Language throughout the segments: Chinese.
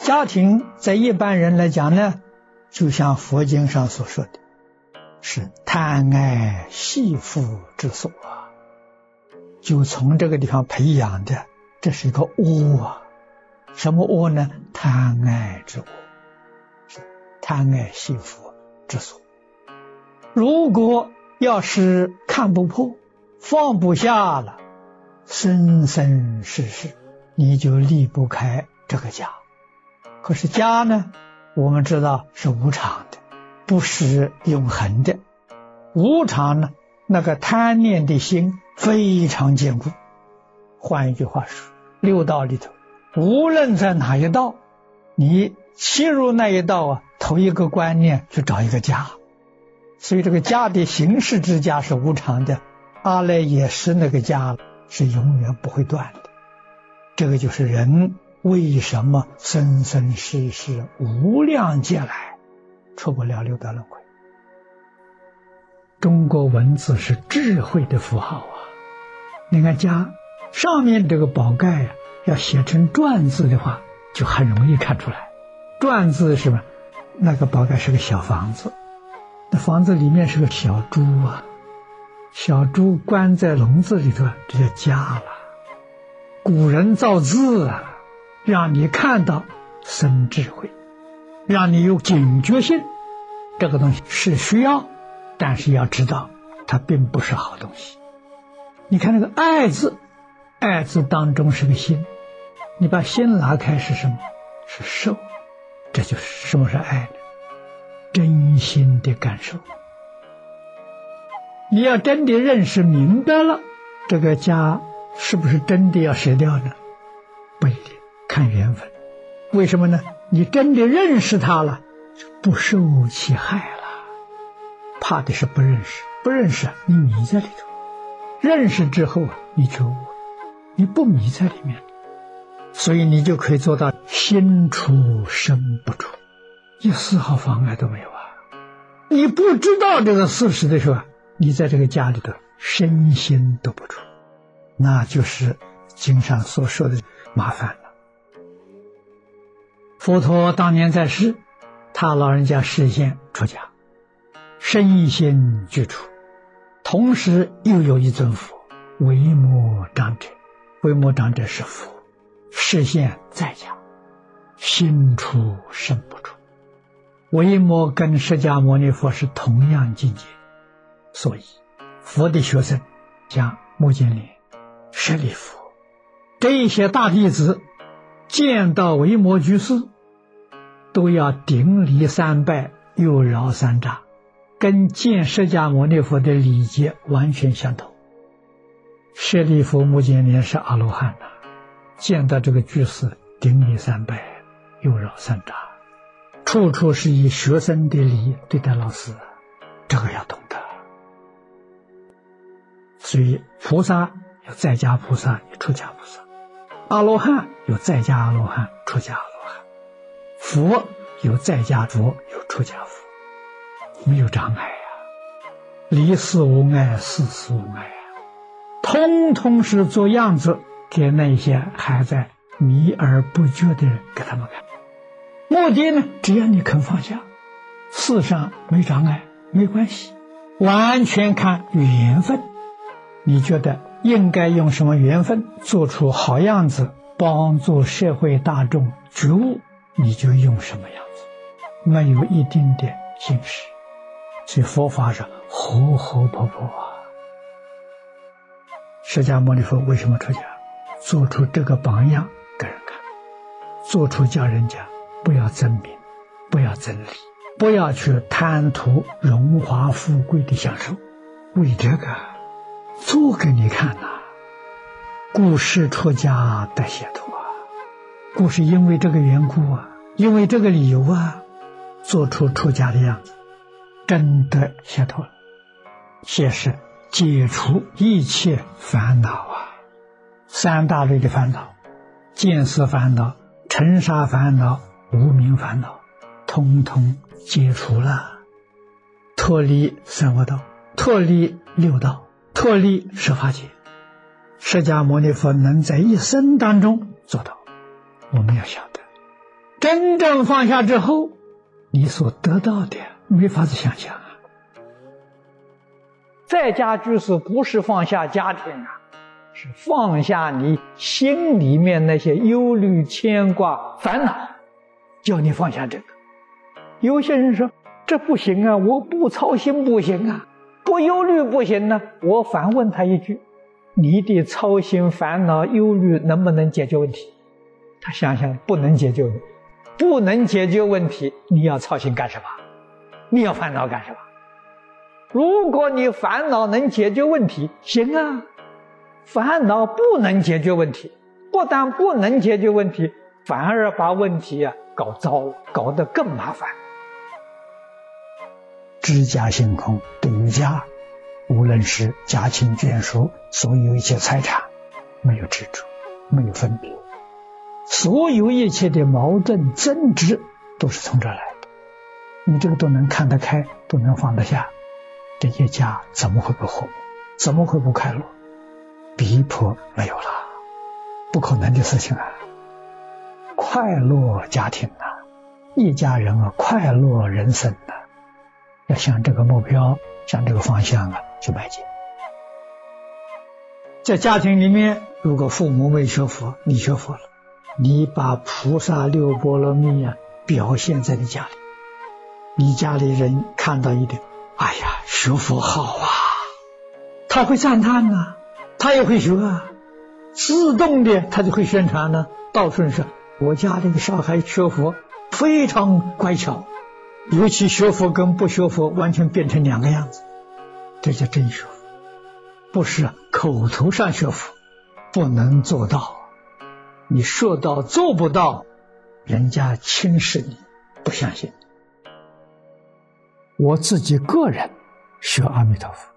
家庭在一般人来讲呢，就像佛经上所说的，是贪爱惜福之所啊，就从这个地方培养的，这是一个恶啊。什么恶呢？贪爱之恶，是贪爱惜福之所。如果要是看不破、放不下了，生生世世你就离不开这个家。可是家呢，我们知道是无常的，不是永恒的。无常呢，那个贪念的心非常坚固。换一句话说，六道里头。无论在哪一道，你切入那一道啊，头一个观念去找一个家，所以这个家的形式之家是无常的，阿赖耶识那个家是永远不会断的。这个就是人为什么生生世世无量劫来出不了六道轮回。中国文字是智慧的符号啊！你看家上面这个宝盖呀。要写成篆字的话，就很容易看出来。篆字是吧？那个宝盖是个小房子，那房子里面是个小猪啊，小猪关在笼子里头，这叫家了。古人造字啊，让你看到生智慧，让你有警觉性。这个东西是需要，但是要知道它并不是好东西。你看那个爱字。爱字当中是个心，你把心拿开是什么？是受，这就是什么是爱呢？真心的感受。你要真的认识明白了，这个家是不是真的要舍掉呢？不一定，看缘分。为什么呢？你真的认识他了，不受其害了。怕的是不认识，不认识你迷在里头，认识之后啊，你觉悟。你不迷在里面，所以你就可以做到心出身不出，一丝毫妨碍都没有啊！你不知道这个事实的时候，你在这个家里头身心都不出，那就是经上所说的麻烦。佛陀当年在世，他老人家实现出家，身心俱出，同时又有一尊佛为摩长者。为摩长者是佛，视现在家，心出身不出。为摩跟释迦牟尼佛是同样境界，所以佛的学生像目犍连、舍利弗这些大弟子，见到维摩居士，都要顶礼三拜，又绕三匝，跟见释迦牟尼佛的礼节完全相同。舍利弗、目犍连是阿罗汉呐，见到这个居士，顶礼三拜，又绕三匝，处处是以学生的礼对待老师，这个要懂得。所以，菩萨有在家菩萨，有出家菩萨；阿罗汉有在家阿罗汉，出家；佛有在家佛，有出家佛，没有障碍呀，离世无碍，世事无碍。通通是做样子给那些还在迷而不觉的人给他们看，目的呢，只要你肯放下，世上没障碍，没关系，完全看缘分。你觉得应该用什么缘分做出好样子，帮助社会大众觉悟，你就用什么样子，没有一定的形式。所以佛法是活活泼泼啊。释迦牟尼佛为什么出家？做出这个榜样给人看，做出叫人家不要争名，不要争利，不要去贪图荣华富贵的享受，为这个做给你看呐。故事出家得解脱，故事因为这个缘故啊，因为这个理由啊，做出出家的样子，真的解脱了，解释。解除一切烦恼啊，三大类的烦恼：见色烦恼、尘沙烦恼、无名烦恼，通通解除了，脱离三恶道，脱离六道，脱离十法界。释迦牟尼佛能在一生当中做到，我们要晓得，真正放下之后，你所得到的没法子想象啊！在家居士不是放下家庭啊，是放下你心里面那些忧虑、牵挂、烦恼，叫你放下这个。有些人说这不行啊，我不操心不行啊，不忧虑不行呢。我反问他一句：你的操心、烦恼、忧虑能不能解决问题？他想想不能解决。不能解决问题，你要操心干什么？你要烦恼干什么？如果你烦恼能解决问题，行啊。烦恼不能解决问题，不但不能解决问题，反而把问题啊搞糟，搞得更麻烦。知家性空，对家，无论是家亲眷属，所有一切财产，没有执着，没有分别。所有一切的矛盾争执都是从这来的，你这个都能看得开，都能放得下，这一家怎么会不和睦？怎么会不快乐？逼迫没有了，不可能的事情啊！快乐家庭啊，一家人啊，快乐人生啊，要向这个目标，向这个方向啊去迈进。在家庭里面，如果父母没学佛，你学佛了。你把菩萨六波罗蜜啊表现在你家里，你家里人看到一点，哎呀，学佛好啊，他会赞叹呐，他也会学啊，自动的他就会宣传呢。到处说我家这个小孩学佛非常乖巧，尤其学佛跟不学佛完全变成两个样子，这叫真学，不是口头上学佛，不能做到。你说到做不到，人家轻视你，不相信。我自己个人学阿弥陀佛，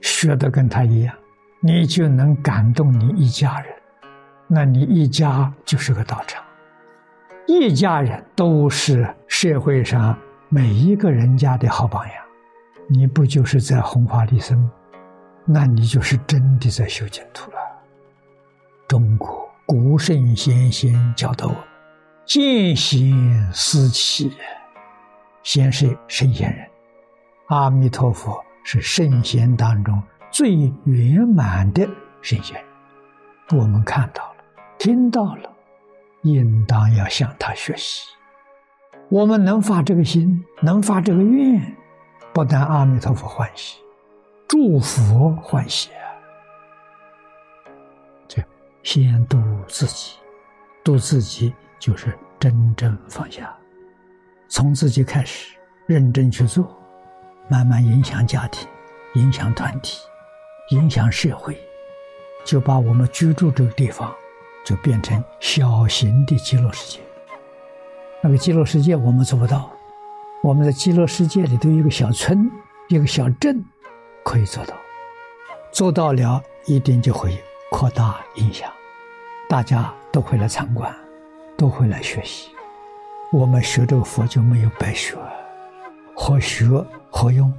学的跟他一样，你就能感动你一家人，那你一家就是个道场，一家人都是社会上每一个人家的好榜样，你不就是在弘法利生？那你就是真的在修净土了。中国。古圣先贤教导我，见贤思齐。先是圣贤人，阿弥陀佛是圣贤当中最圆满的圣贤。我们看到了，听到了，应当要向他学习。我们能发这个心，能发这个愿，不但阿弥陀佛欢喜，诸佛欢喜。先度自己，度自己就是真正放下，从自己开始认真去做，慢慢影响家庭，影响团体，影响社会，就把我们居住这个地方就变成小型的极乐世界。那个极乐世界我们做不到，我们在极乐世界里头一个小村、一个小镇可以做到，做到了一定就会。扩大影响，大家都会来参观，都会来学习。我们学这个佛就没有白学，好学好用？